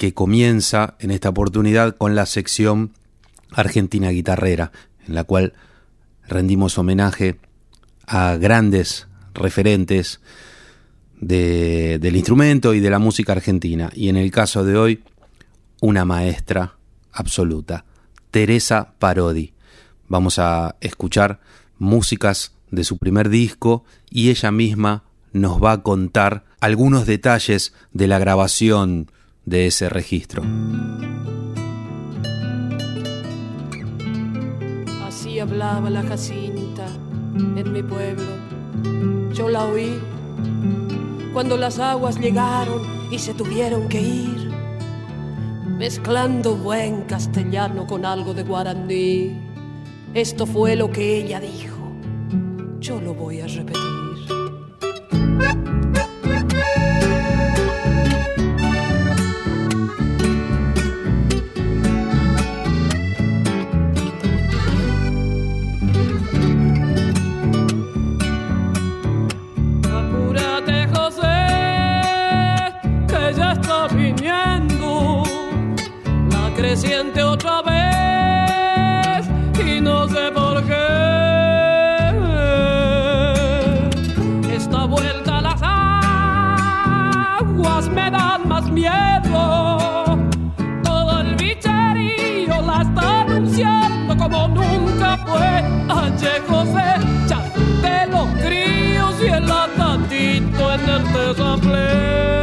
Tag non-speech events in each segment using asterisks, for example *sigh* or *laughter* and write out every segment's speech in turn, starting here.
que comienza en esta oportunidad con la sección Argentina Guitarrera, en la cual rendimos homenaje a grandes referentes del instrumento y de la música argentina. Y en el caso de hoy, una maestra absoluta, Teresa Parodi. Vamos a escuchar músicas de su primer disco y ella misma nos va a contar algunos detalles de la grabación de ese registro. Así hablaba la Jacinta en mi pueblo. Yo la oí cuando las aguas llegaron y se tuvieron que ir, mezclando buen castellano con algo de guaraní. Esto fue lo que ella dijo. Yo lo voy a repetir. Siente otra vez y no sé por qué. Esta vuelta a las aguas me dan más miedo. Todo el bicherío la está anunciando como nunca fue. Ayer José, de los críos y el atatito en el desampleo.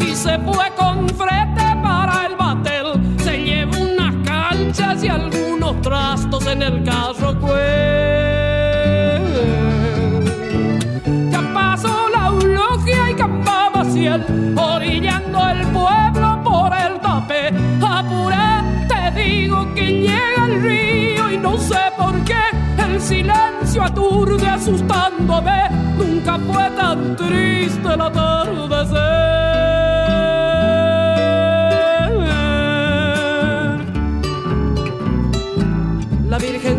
Y se fue con frete para el batel. Se llevó unas canchas y algunos trastos en el carro pues. Ya pasó la eulogia y campaba ciel, orillando el pueblo por el tapé. Apura, te digo que llega el río y no sé por qué el silencio aturde asustándome. Nunca fue tan triste la atardecer.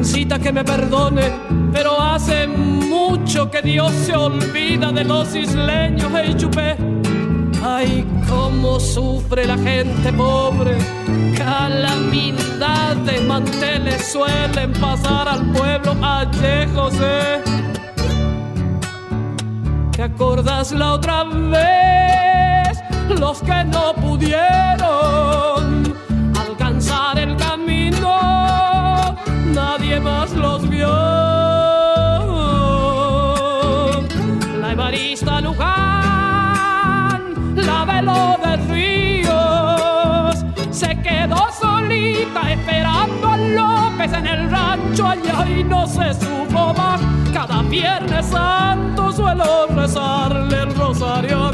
Virgencita que me perdone, pero hace mucho que Dios se olvida de los isleños, hey chupé. Ay, cómo sufre la gente pobre, calamidades, manteles suelen pasar al pueblo, ayer José. ¿Te acordás la otra vez? Los que no pudieron nadie más los vio. La Evarista Luján, la de de Ríos, se quedó solita esperando a López en el rancho allá y no se supo más. Cada viernes santo suelo rezarle el rosario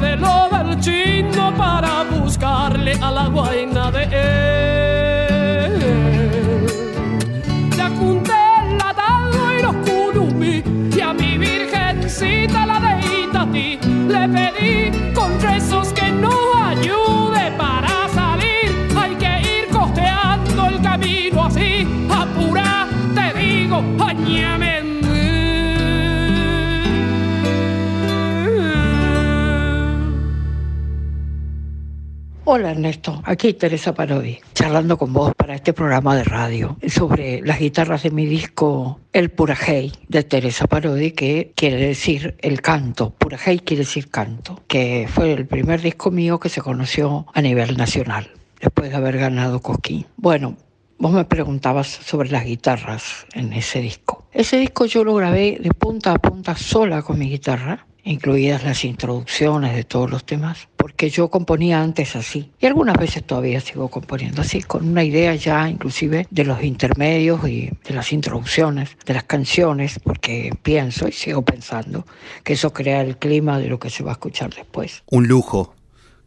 de lo del chino para buscarle a la guaina de él. Le apunté el atado y los curumí y a mi virgencita la de Itatí le pedí con rezos que no ayude para salir. Hay que ir costeando el camino así, apura, te digo, añame Hola Ernesto, aquí Teresa Parodi, charlando con vos para este programa de radio sobre las guitarras de mi disco El Purajei de Teresa Parodi, que quiere decir el canto. Purajei quiere decir canto, que fue el primer disco mío que se conoció a nivel nacional, después de haber ganado Cosquín. Bueno, Vos me preguntabas sobre las guitarras en ese disco. Ese disco yo lo grabé de punta a punta sola con mi guitarra incluidas las introducciones de todos los temas, porque yo componía antes así y algunas veces todavía sigo componiendo así, con una idea ya inclusive de los intermedios y de las introducciones de las canciones, porque pienso y sigo pensando que eso crea el clima de lo que se va a escuchar después. Un lujo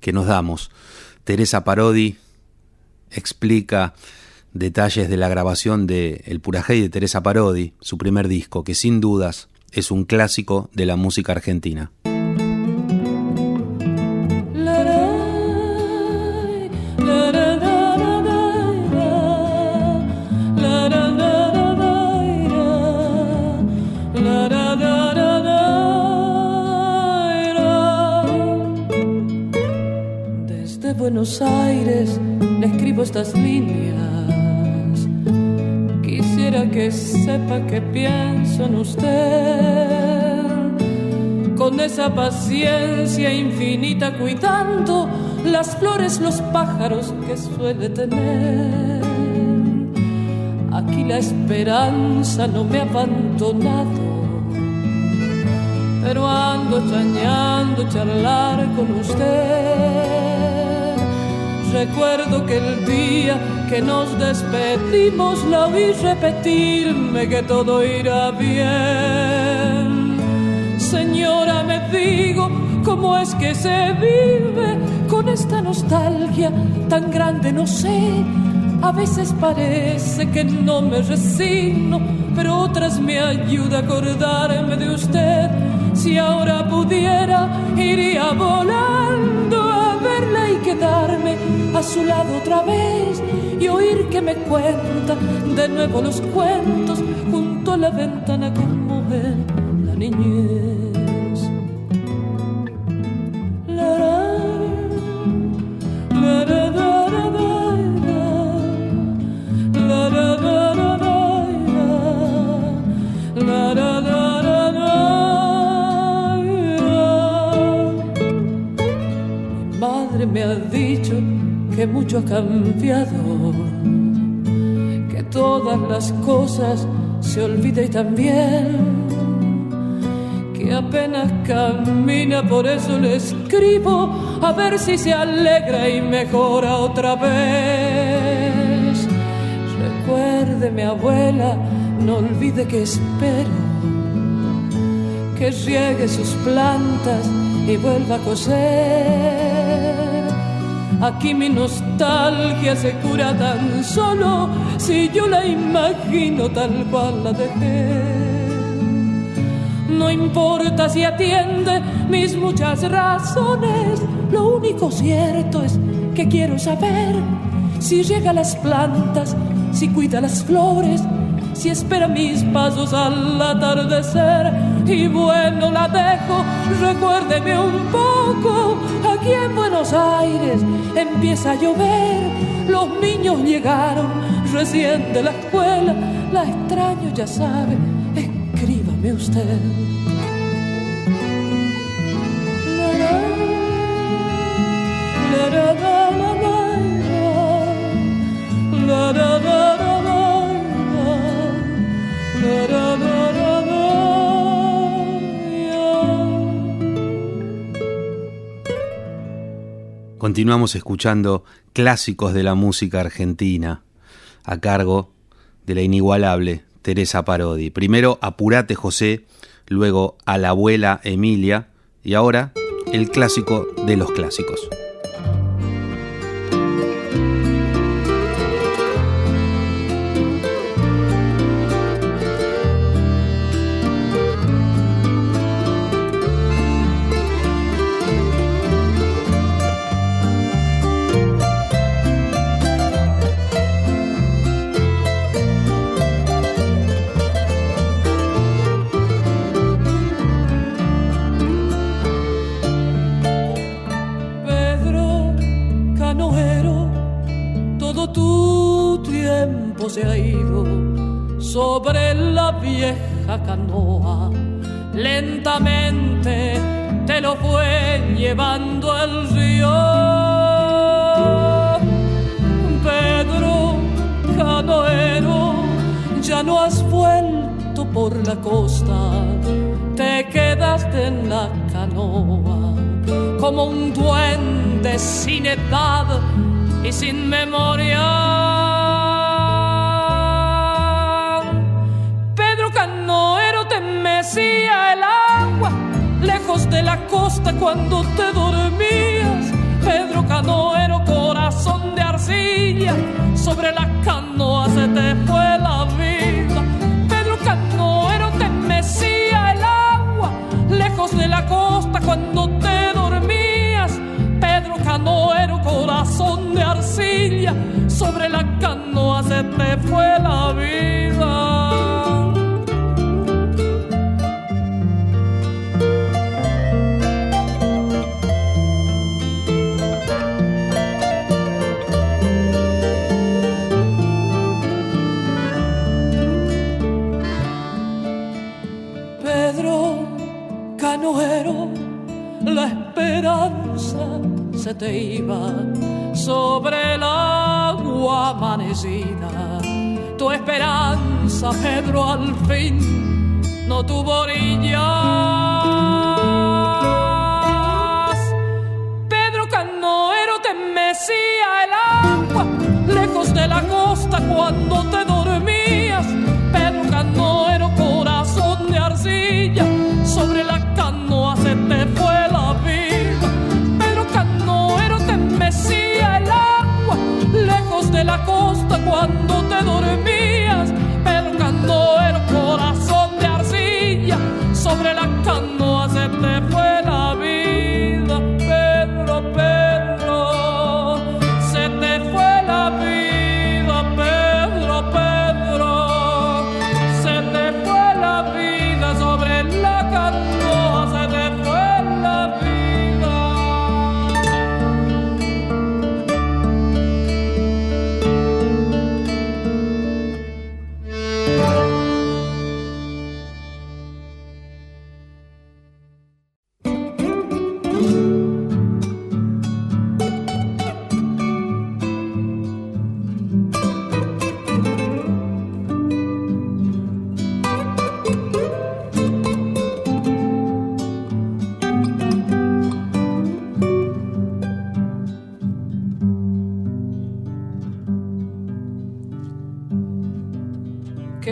que nos damos. Teresa Parodi explica detalles de la grabación de El Purajey de Teresa Parodi, su primer disco, que sin dudas es un clásico de la música argentina. Desde Buenos Aires le escribo estas líneas que sepa que pienso en usted. Con esa paciencia infinita cuidando las flores, los pájaros que suele tener. Aquí la esperanza no me ha abandonado, pero ando extrañando charlar con usted Recuerdo que el día que nos despedimos la oí repetirme que todo irá bien. Señora, me digo, ¿cómo es que se vive con esta nostalgia tan grande? No sé. A veces parece que no me resigno, pero otras me ayuda a acordarme de usted. Si ahora pudiera, iría volando a verla y quedarme a su lado otra vez y oír que me cuenta de nuevo los cuentos junto a la ventana como en la niñez. La, la, la, me ha dicho que mucho ha cambiado, que todas las cosas se olvida y también que apenas camina, por eso le escribo a ver si se alegra y mejora otra vez. Recuerde mi abuela, no olvide que espero que riegue sus plantas y vuelva a coser Aquí mi nostalgia se cura tan solo si yo la imagino tal cual la dejé. No importa si atiende mis muchas razones, lo único cierto es que quiero saber si llega a las plantas, si cuida las flores, si espera mis pasos al atardecer. Y bueno, la dejo, recuérdeme un poco. Aquí en Buenos Aires empieza a llover, los niños llegaron recién de la escuela, la extraño ya sabe, escríbame usted. Continuamos escuchando clásicos de la música argentina a cargo de la inigualable Teresa Parodi. Primero Apurate José, luego a la abuela Emilia y ahora el clásico de los clásicos. Tu esperanza, Pedro, al fin no tuvo orillas.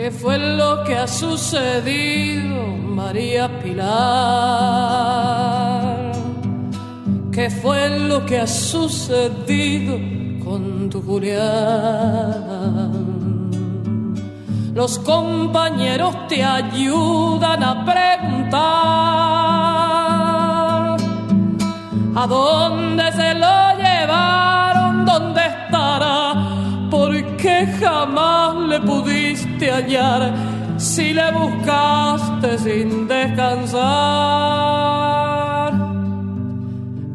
¿Qué fue lo que ha sucedido, María Pilar? ¿Qué fue lo que ha sucedido con tu Julián? Los compañeros te ayudan a preguntar a dónde se lo llevaron, le pudiste hallar si le buscaste sin descansar.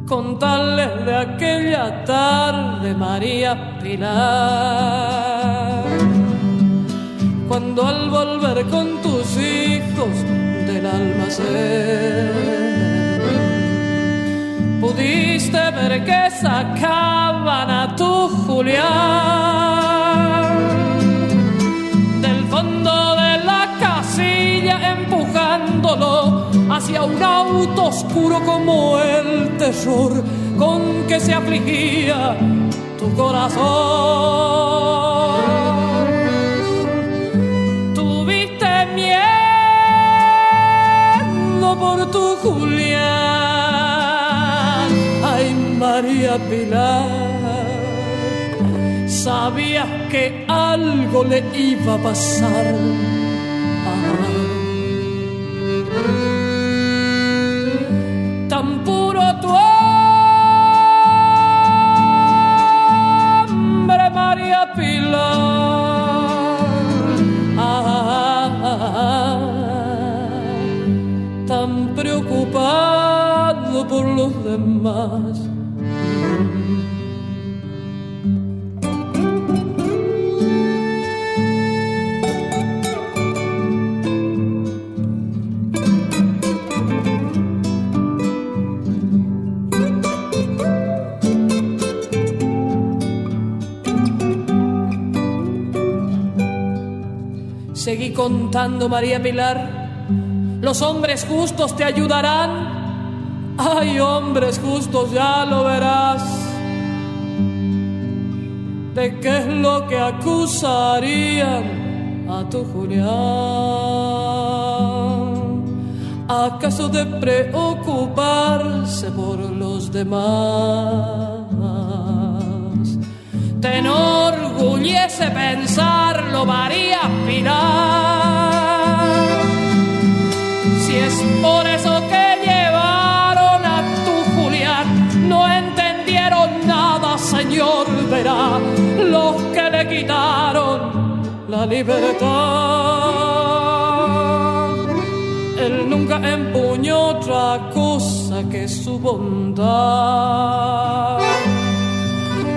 Contarles de aquella tarde, María Pilar, cuando al volver con tus hijos del almacén pudiste ver que sacaban a tu Julián empujándolo hacia un auto oscuro como el terror con que se afligía tu corazón. Tuviste miedo por tu Julián, ay María Pilar, sabías que algo le iba a pasar. Puro tu hombre, María Pilar. Ah, tan preocupado por los demás. Contando, María Pilar. Los hombres justos te ayudarán Hay hombres justos, ya lo verás. ¿De qué es lo que acusarían a tu Julián? ¿Acaso de preocuparse por los demás? Te enorgullece pensarlo, María Pilar. Por eso que llevaron a tu Julián, no entendieron nada, Señor, verá los que le quitaron la libertad. Él nunca empuñó otra cosa que su bondad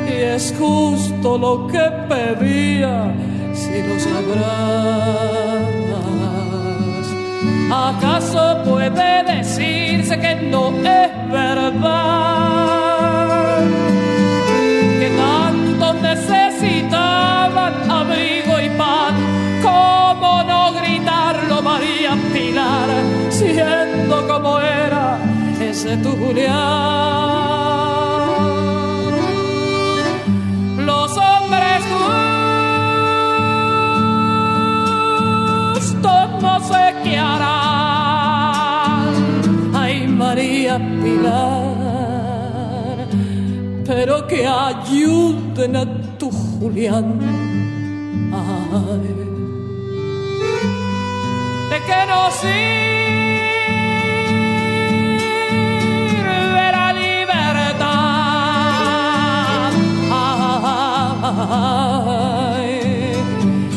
es justo lo que pedía, si lo sabrás. ¿Acaso puede decirse que no es verdad? Que tanto necesitaban abrigo y pan, ¿cómo no gritarlo María Pilar, siendo como era ese tu? María Pilar, pero que ayuden a tu Julián. De que no sirve la libertad. Ay,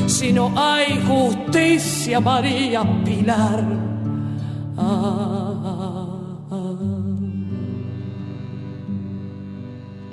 si no hay justicia, María Pilar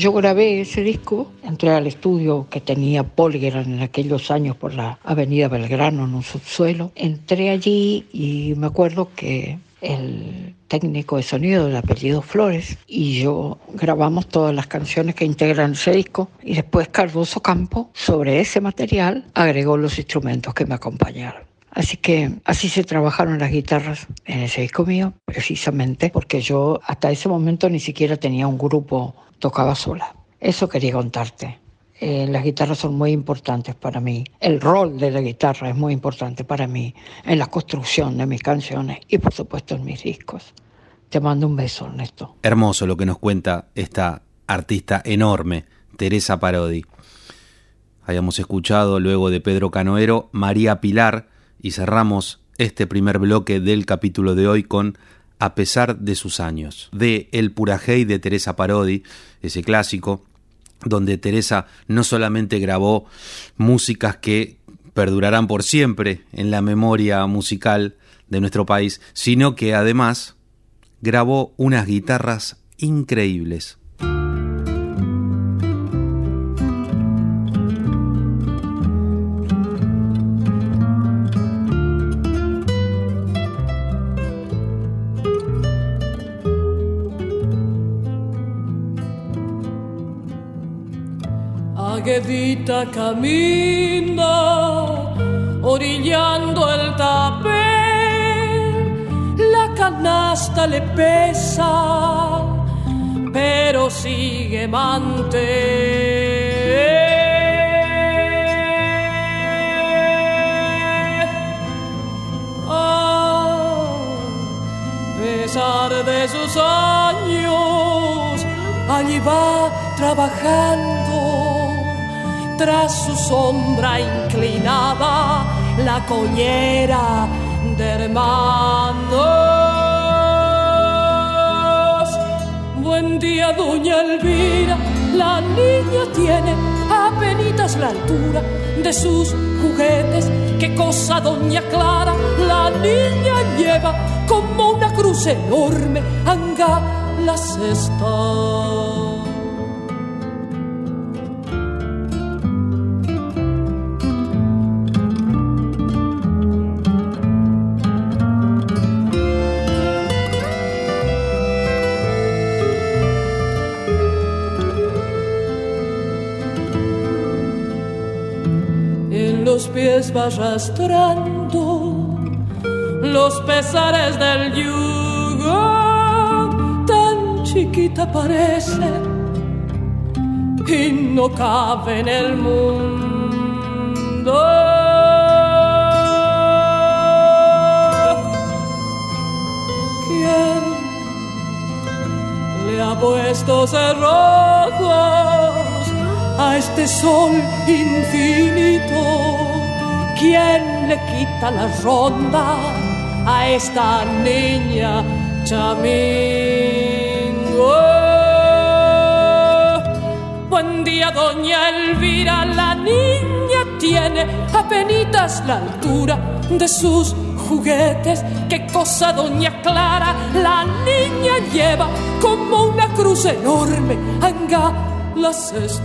Yo grabé ese disco, entré al estudio que tenía Polgeran en aquellos años por la avenida Belgrano en un subsuelo. Entré allí y me acuerdo que el técnico de sonido del apellido Flores y yo grabamos todas las canciones que integran ese disco y después Cardoso Campo sobre ese material agregó los instrumentos que me acompañaron. Así que así se trabajaron las guitarras en ese disco mío, precisamente porque yo hasta ese momento ni siquiera tenía un grupo, tocaba sola. Eso quería contarte. Eh, las guitarras son muy importantes para mí. El rol de la guitarra es muy importante para mí en la construcción de mis canciones y por supuesto en mis discos. Te mando un beso, Ernesto. Hermoso lo que nos cuenta esta artista enorme, Teresa Parodi. Habíamos escuchado luego de Pedro Canoero, María Pilar, y cerramos este primer bloque del capítulo de hoy con A pesar de sus años, de El Purajey de Teresa Parodi, ese clásico, donde Teresa no solamente grabó músicas que perdurarán por siempre en la memoria musical de nuestro país, sino que además grabó unas guitarras increíbles. Aguedita camina orillando el tapé, la canasta le pesa, pero sigue mante. A pesar de sus años, allí va trabajando tras su sombra inclinada la collera de hermanos. Buen día, doña Elvira, la niña tiene apenitas la altura de sus juguetes. Qué cosa, doña Clara, la niña lleva como una cruz enorme, anga la cesta. Va arrastrando los pesares del yugo, chiquita parece y no cabe en el mundo. ¿Quién le ha puesto cerrojos a este sol infinito? ¿Quién le quita la ronda a esta niña chamingo? Buen día, doña Elvira, la niña tiene apenitas la altura de sus juguetes. Qué cosa, doña Clara, la niña lleva como una cruz enorme, anga la cesta.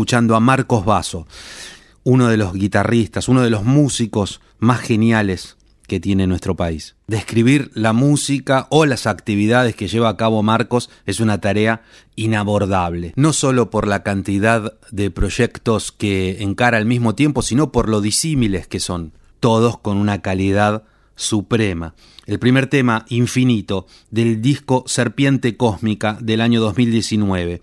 Escuchando a Marcos Basso, uno de los guitarristas, uno de los músicos más geniales que tiene nuestro país. Describir la música o las actividades que lleva a cabo Marcos es una tarea inabordable, no solo por la cantidad de proyectos que encara al mismo tiempo, sino por lo disímiles que son, todos con una calidad suprema. El primer tema, Infinito, del disco Serpiente Cósmica del año 2019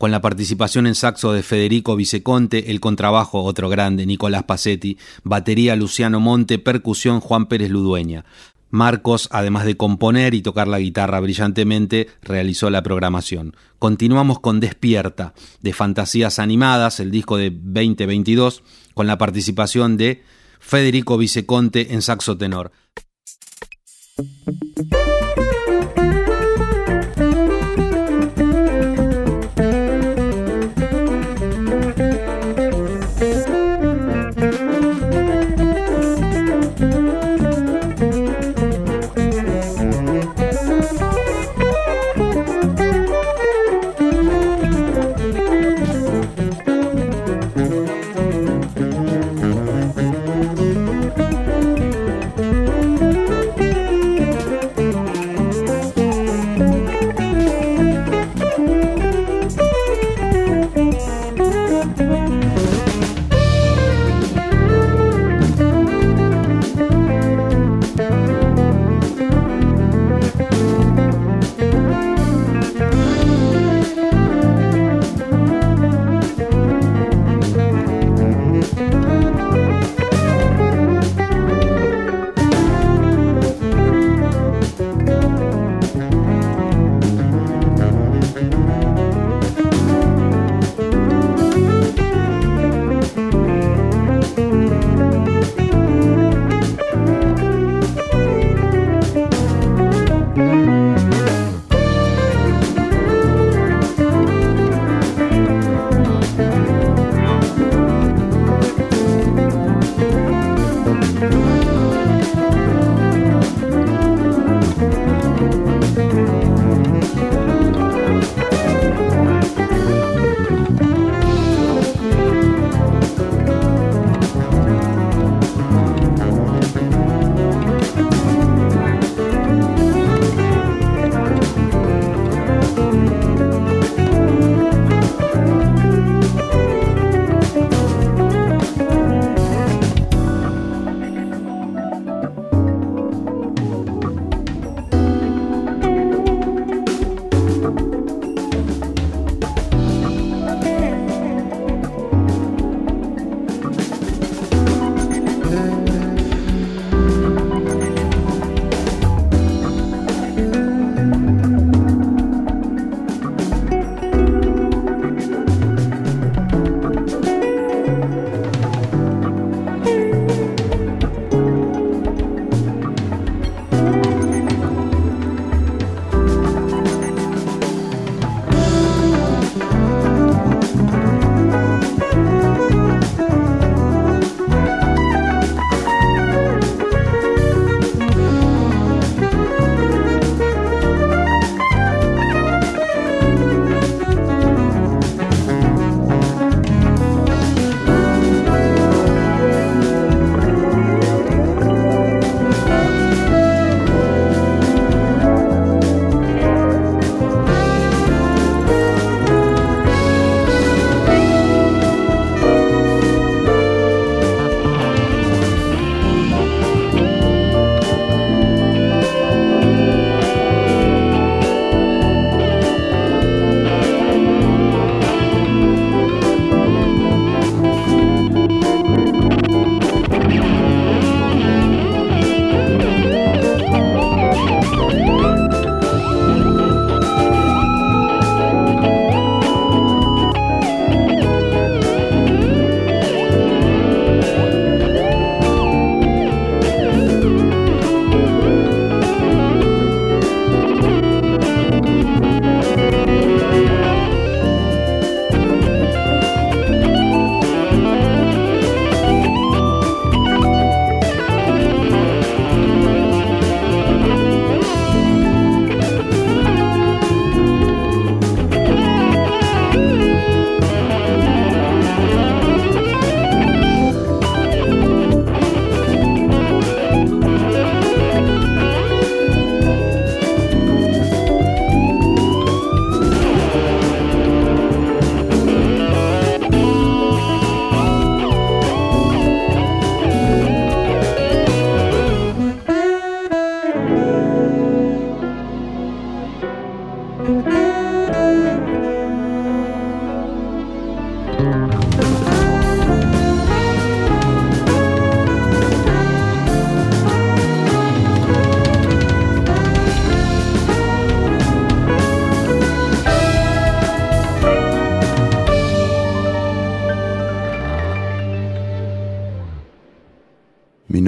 con la participación en saxo de Federico Viceconte, el contrabajo otro grande, Nicolás Pacetti, batería Luciano Monte, percusión Juan Pérez Ludueña. Marcos, además de componer y tocar la guitarra brillantemente, realizó la programación. Continuamos con Despierta, de Fantasías Animadas, el disco de 2022, con la participación de Federico Viceconte en saxo tenor.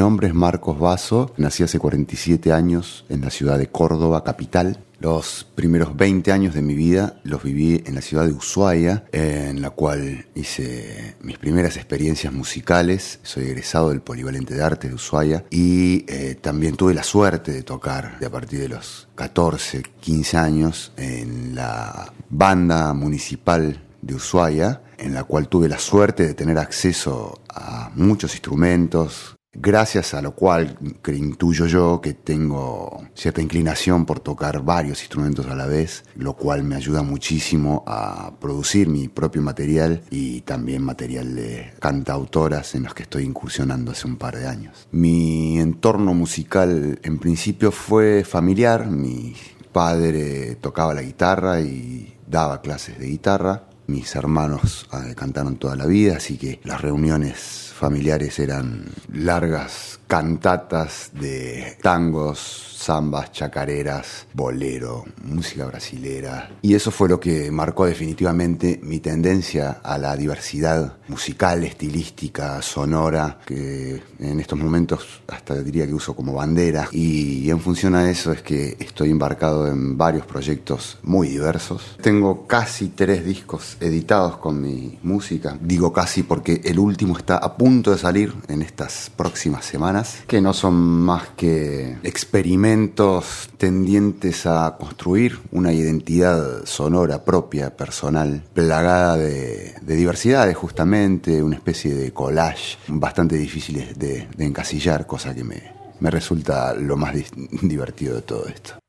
Nombre es Marcos Vaso, nací hace 47 años en la ciudad de Córdoba, capital. Los primeros 20 años de mi vida los viví en la ciudad de Ushuaia, en la cual hice mis primeras experiencias musicales. Soy egresado del Polivalente de Arte de Ushuaia y eh, también tuve la suerte de tocar a partir de los 14, 15 años en la banda municipal de Ushuaia, en la cual tuve la suerte de tener acceso a muchos instrumentos, gracias a lo cual intuyo yo que tengo cierta inclinación por tocar varios instrumentos a la vez, lo cual me ayuda muchísimo a producir mi propio material y también material de cantautoras en los que estoy incursionando hace un par de años. Mi entorno musical en principio fue familiar, mi padre tocaba la guitarra y daba clases de guitarra, mis hermanos eh, cantaron toda la vida, así que las reuniones familiares eran largas cantatas de tangos, zambas, chacareras, bolero, música brasilera. Y eso fue lo que marcó definitivamente mi tendencia a la diversidad musical, estilística, sonora, que en estos momentos hasta diría que uso como bandera. Y en función a eso es que estoy embarcado en varios proyectos muy diversos. Tengo casi tres discos editados con mi música. Digo casi porque el último está a punto de salir en estas próximas semanas, que no son más que experimentos tendientes a construir una identidad sonora propia, personal, plagada de, diversidades justamente, una especie de collage bastante difíciles de, encasillar, cosa que me, me resulta lo más *laughs* divertido de todo esto.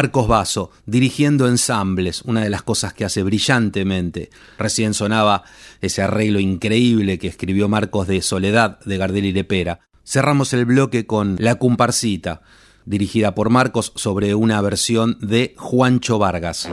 Marcos Basso, dirigiendo ensambles, una de las cosas que hace brillantemente. Recién sonaba ese arreglo increíble que escribió Marcos de Soledad de Gardel y Lepera. Cerramos el bloque con La Comparsita, dirigida por Marcos sobre una versión de Juancho Vargas.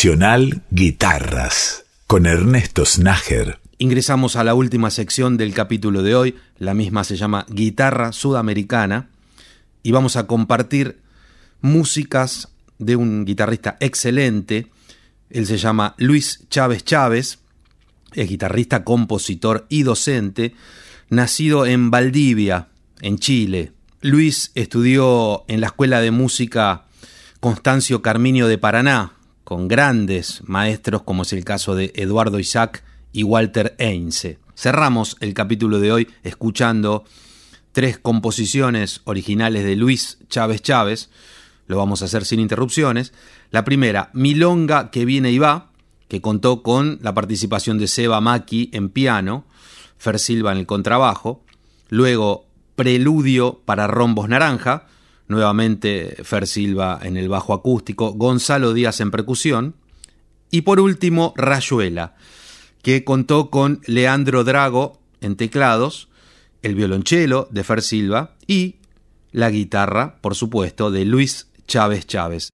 Nacional Guitarras con Ernesto Snager. Ingresamos a la última sección del capítulo de hoy, la misma se llama Guitarra Sudamericana, y vamos a compartir músicas de un guitarrista excelente, él se llama Luis Chávez Chávez, es guitarrista, compositor y docente, nacido en Valdivia, en Chile. Luis estudió en la Escuela de Música Constancio Carminio de Paraná, con grandes maestros como es el caso de Eduardo Isaac y Walter Einse. Cerramos el capítulo de hoy escuchando tres composiciones originales de Luis Chávez Chávez, lo vamos a hacer sin interrupciones. La primera, Milonga que viene y va, que contó con la participación de Seba Maki en piano, Fer Silva en el contrabajo, luego Preludio para Rombos Naranja, nuevamente Fer Silva en el bajo acústico, Gonzalo Díaz en percusión, y por último Rayuela, que contó con Leandro Drago en teclados, el violonchelo de Fer Silva y la guitarra, por supuesto, de Luis Chávez Chávez.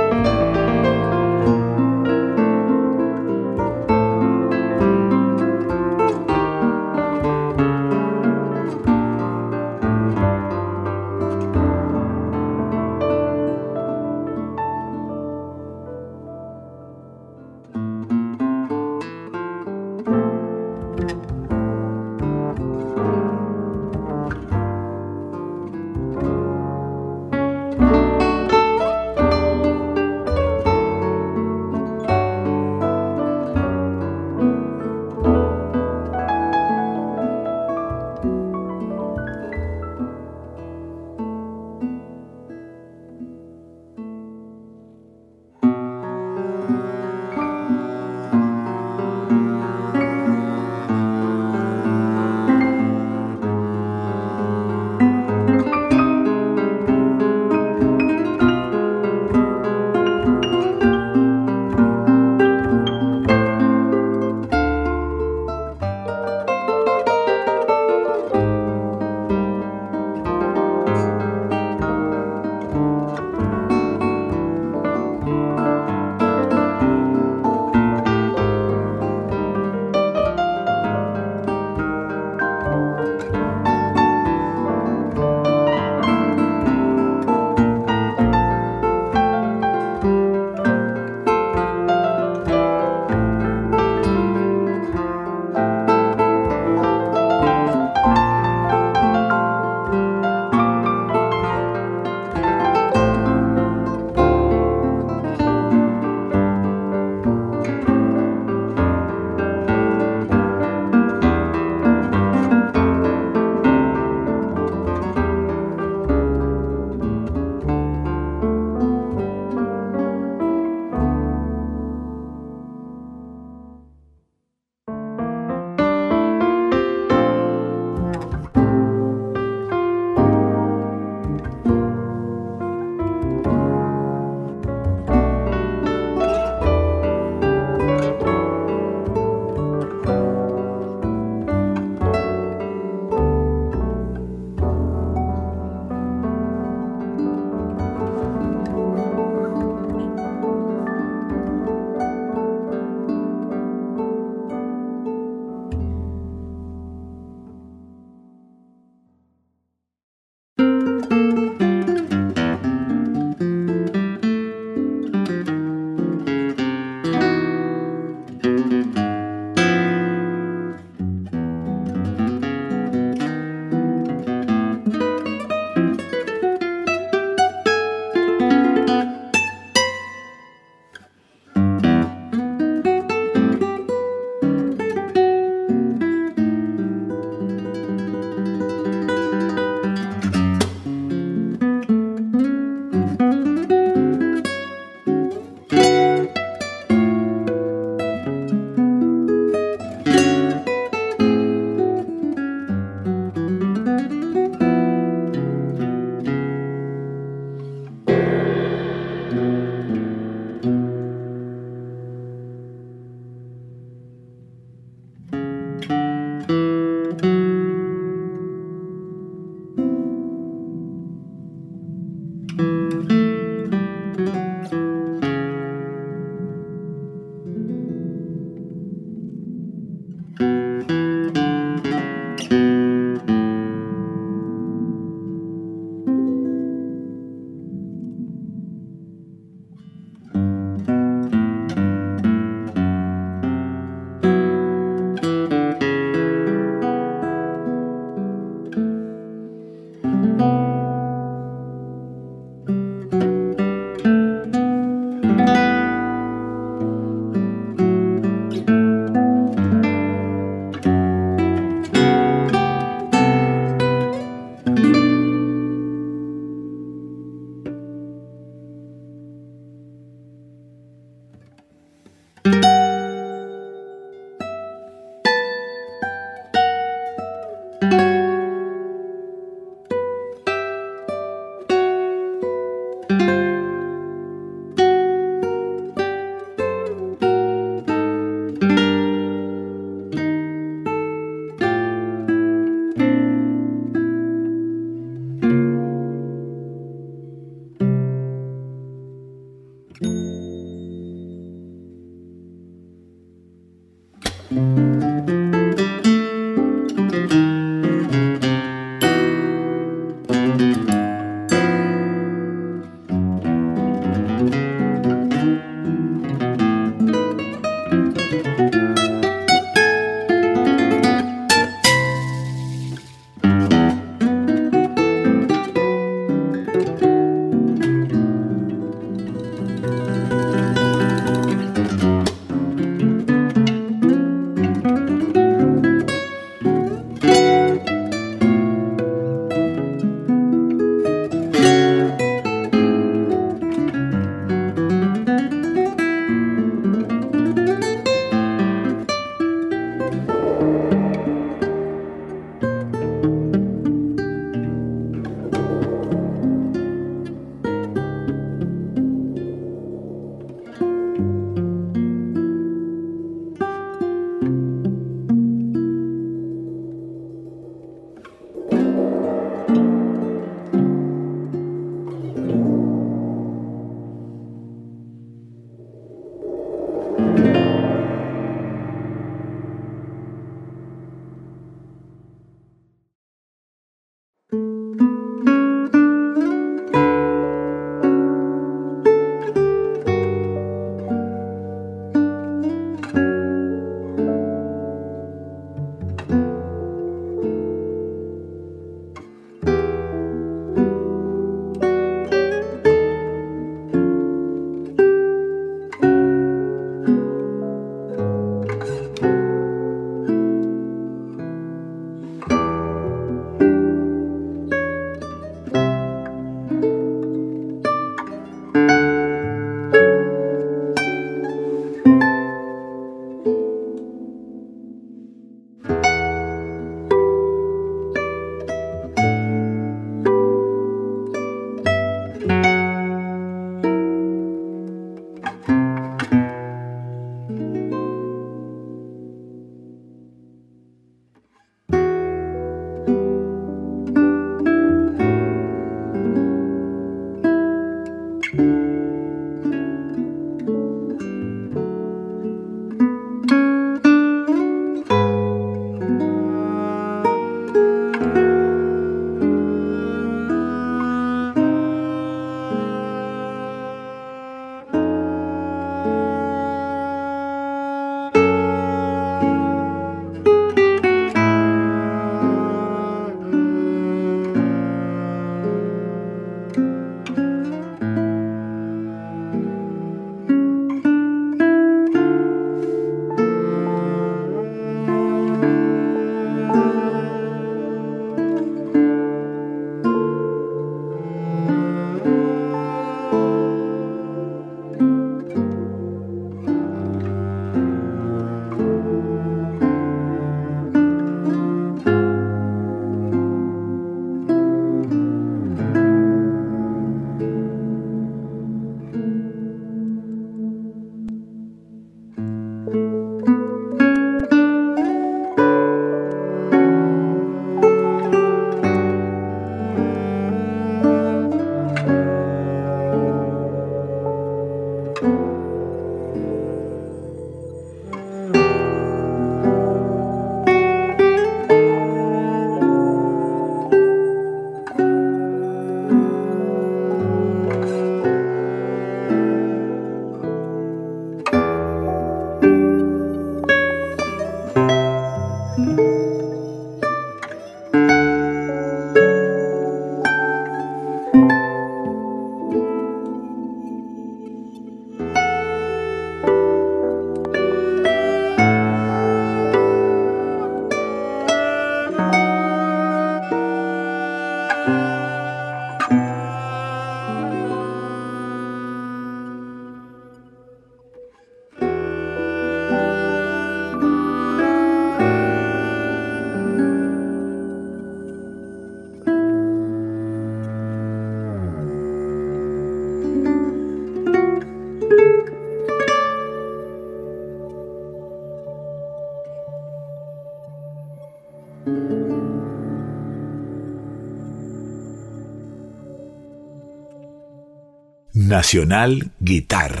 Nacional Guitarra.